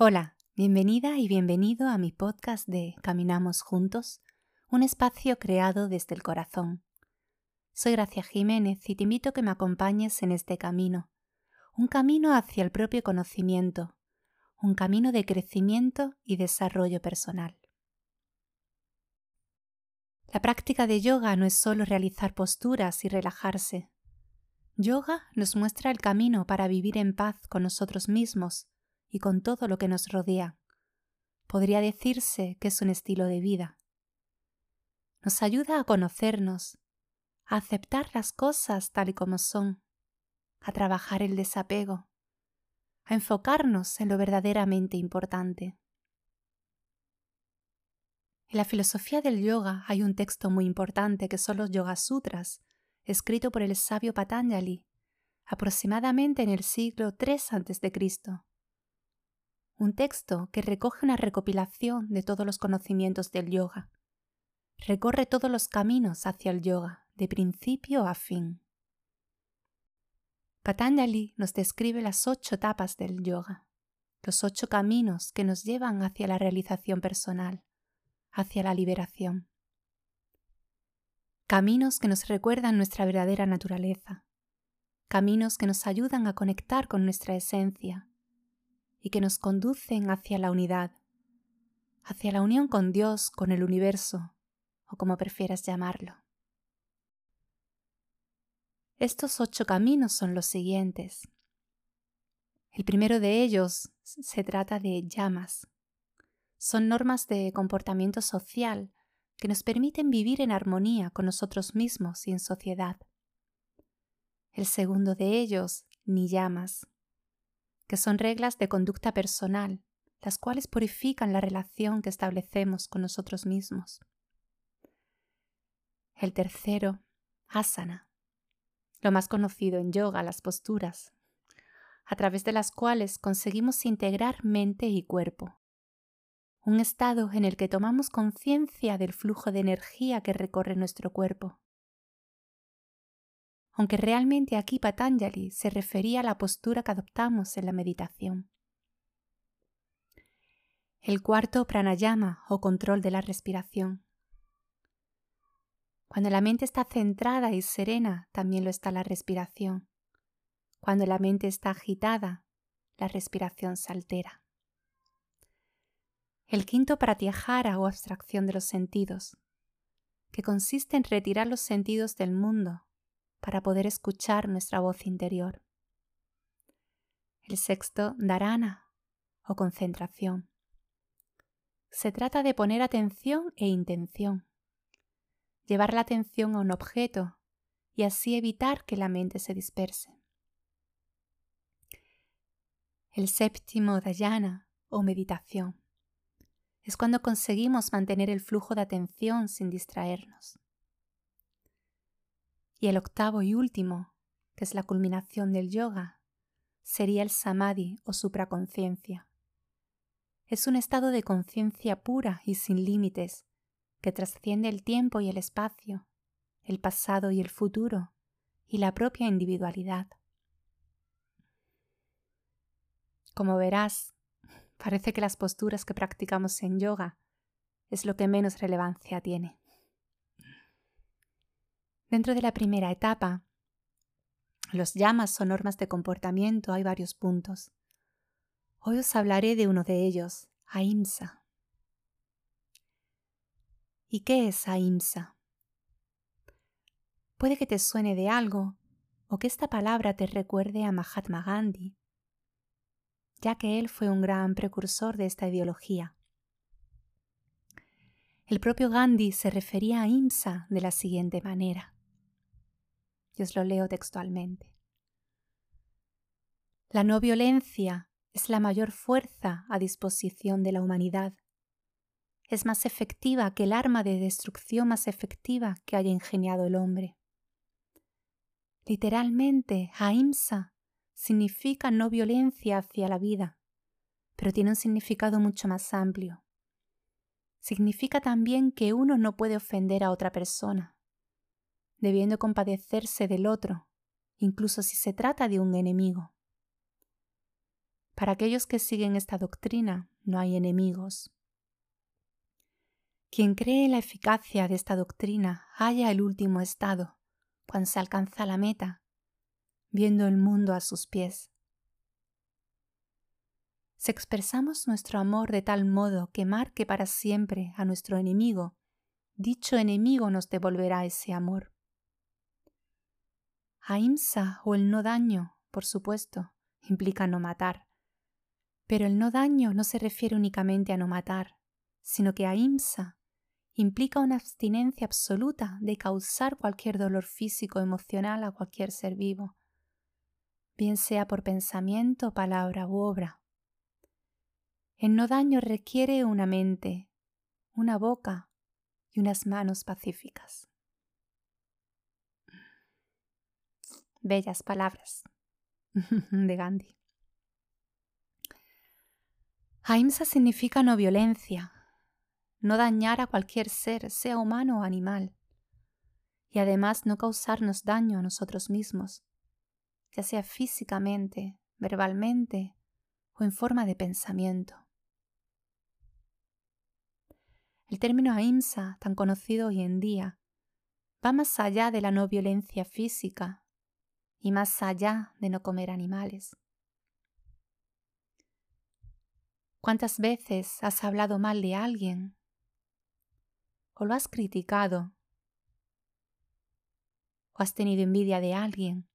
Hola, bienvenida y bienvenido a mi podcast de Caminamos Juntos, un espacio creado desde el corazón. Soy Gracia Jiménez y te invito a que me acompañes en este camino, un camino hacia el propio conocimiento, un camino de crecimiento y desarrollo personal. La práctica de yoga no es solo realizar posturas y relajarse. Yoga nos muestra el camino para vivir en paz con nosotros mismos y con todo lo que nos rodea. Podría decirse que es un estilo de vida. Nos ayuda a conocernos, a aceptar las cosas tal y como son, a trabajar el desapego, a enfocarnos en lo verdaderamente importante. En la filosofía del yoga hay un texto muy importante que son los Yoga Sutras, escrito por el sabio Patanjali, aproximadamente en el siglo III a.C un texto que recoge una recopilación de todos los conocimientos del yoga. Recorre todos los caminos hacia el yoga, de principio a fin. Patanjali nos describe las ocho etapas del yoga, los ocho caminos que nos llevan hacia la realización personal, hacia la liberación. Caminos que nos recuerdan nuestra verdadera naturaleza, caminos que nos ayudan a conectar con nuestra esencia, y que nos conducen hacia la unidad, hacia la unión con Dios, con el universo, o como prefieras llamarlo. Estos ocho caminos son los siguientes. El primero de ellos se trata de llamas. Son normas de comportamiento social que nos permiten vivir en armonía con nosotros mismos y en sociedad. El segundo de ellos, ni llamas que son reglas de conducta personal, las cuales purifican la relación que establecemos con nosotros mismos. El tercero, asana, lo más conocido en yoga, las posturas, a través de las cuales conseguimos integrar mente y cuerpo. Un estado en el que tomamos conciencia del flujo de energía que recorre nuestro cuerpo aunque realmente aquí Patanjali se refería a la postura que adoptamos en la meditación. El cuarto pranayama o control de la respiración. Cuando la mente está centrada y serena, también lo está la respiración. Cuando la mente está agitada, la respiración se altera. El quinto pratyahara o abstracción de los sentidos, que consiste en retirar los sentidos del mundo para poder escuchar nuestra voz interior. El sexto, dharana o concentración. Se trata de poner atención e intención, llevar la atención a un objeto y así evitar que la mente se disperse. El séptimo dhyana o meditación es cuando conseguimos mantener el flujo de atención sin distraernos. Y el octavo y último, que es la culminación del yoga, sería el samadhi o supraconciencia. Es un estado de conciencia pura y sin límites que trasciende el tiempo y el espacio, el pasado y el futuro, y la propia individualidad. Como verás, parece que las posturas que practicamos en yoga es lo que menos relevancia tiene. Dentro de la primera etapa, los llamas o normas de comportamiento hay varios puntos. Hoy os hablaré de uno de ellos, ahimsa. ¿Y qué es ahimsa? Puede que te suene de algo o que esta palabra te recuerde a Mahatma Gandhi, ya que él fue un gran precursor de esta ideología. El propio Gandhi se refería a ahimsa de la siguiente manera. Y os lo leo textualmente. La no violencia es la mayor fuerza a disposición de la humanidad. Es más efectiva que el arma de destrucción más efectiva que haya ingeniado el hombre. Literalmente, ahimsa significa no violencia hacia la vida, pero tiene un significado mucho más amplio. Significa también que uno no puede ofender a otra persona, debiendo compadecerse del otro, incluso si se trata de un enemigo. Para aquellos que siguen esta doctrina no hay enemigos. Quien cree en la eficacia de esta doctrina halla el último estado, cuando se alcanza la meta, viendo el mundo a sus pies. Si expresamos nuestro amor de tal modo que marque para siempre a nuestro enemigo, dicho enemigo nos devolverá ese amor. Ahimsa o el no daño, por supuesto, implica no matar. Pero el no daño no se refiere únicamente a no matar, sino que ahimsa implica una abstinencia absoluta de causar cualquier dolor físico o emocional a cualquier ser vivo, bien sea por pensamiento, palabra u obra. El no daño requiere una mente, una boca y unas manos pacíficas. Bellas palabras de Gandhi. Ahimsa significa no violencia, no dañar a cualquier ser, sea humano o animal, y además no causarnos daño a nosotros mismos, ya sea físicamente, verbalmente o en forma de pensamiento. El término ahimsa, tan conocido hoy en día, va más allá de la no violencia física y más allá de no comer animales. ¿Cuántas veces has hablado mal de alguien? ¿O lo has criticado? ¿O has tenido envidia de alguien?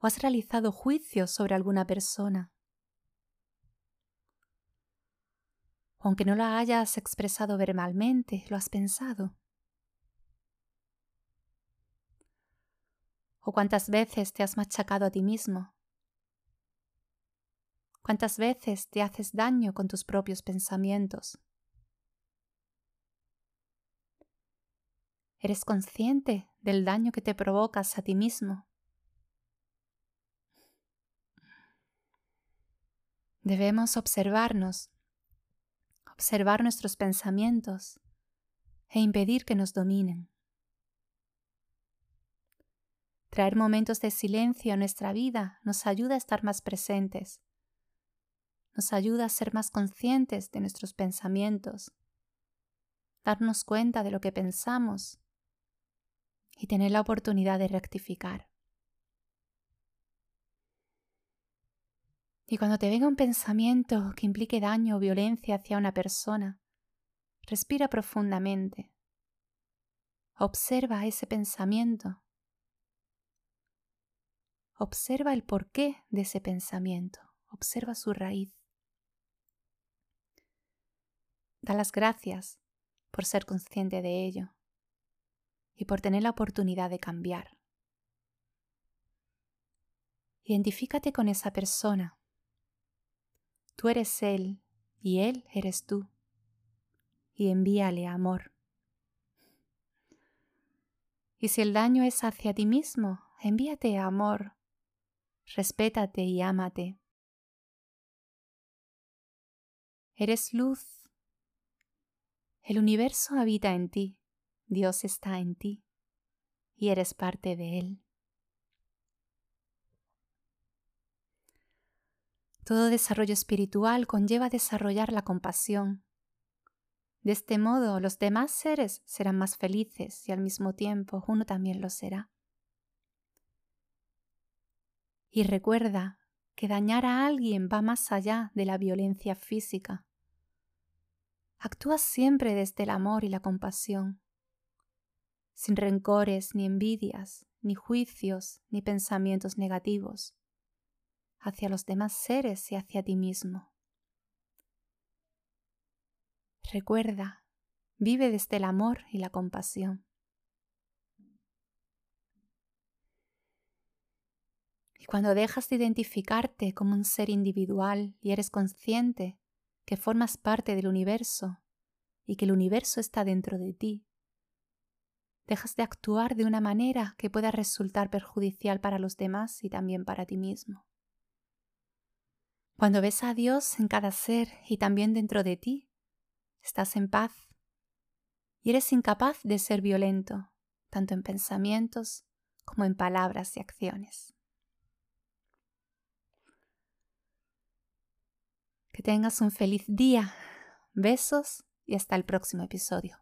¿O has realizado juicios sobre alguna persona? Aunque no lo hayas expresado verbalmente, lo has pensado. ¿O cuántas veces te has machacado a ti mismo? ¿Cuántas veces te haces daño con tus propios pensamientos? ¿Eres consciente del daño que te provocas a ti mismo? Debemos observarnos, observar nuestros pensamientos e impedir que nos dominen. Traer momentos de silencio a nuestra vida nos ayuda a estar más presentes nos ayuda a ser más conscientes de nuestros pensamientos, darnos cuenta de lo que pensamos y tener la oportunidad de rectificar. Y cuando te venga un pensamiento que implique daño o violencia hacia una persona, respira profundamente. Observa ese pensamiento. Observa el porqué de ese pensamiento. Observa su raíz. Da las gracias por ser consciente de ello y por tener la oportunidad de cambiar. Identifícate con esa persona. Tú eres él y él eres tú. Y envíale amor. Y si el daño es hacia ti mismo, envíate amor. Respétate y ámate. Eres luz el universo habita en ti, Dios está en ti y eres parte de Él. Todo desarrollo espiritual conlleva desarrollar la compasión. De este modo los demás seres serán más felices y al mismo tiempo uno también lo será. Y recuerda que dañar a alguien va más allá de la violencia física. Actúa siempre desde el amor y la compasión, sin rencores, ni envidias, ni juicios, ni pensamientos negativos, hacia los demás seres y hacia ti mismo. Recuerda, vive desde el amor y la compasión. Cuando dejas de identificarte como un ser individual y eres consciente que formas parte del universo y que el universo está dentro de ti. Dejas de actuar de una manera que pueda resultar perjudicial para los demás y también para ti mismo. Cuando ves a Dios en cada ser y también dentro de ti, estás en paz y eres incapaz de ser violento, tanto en pensamientos como en palabras y acciones. Que tengas un feliz día. Besos y hasta el próximo episodio.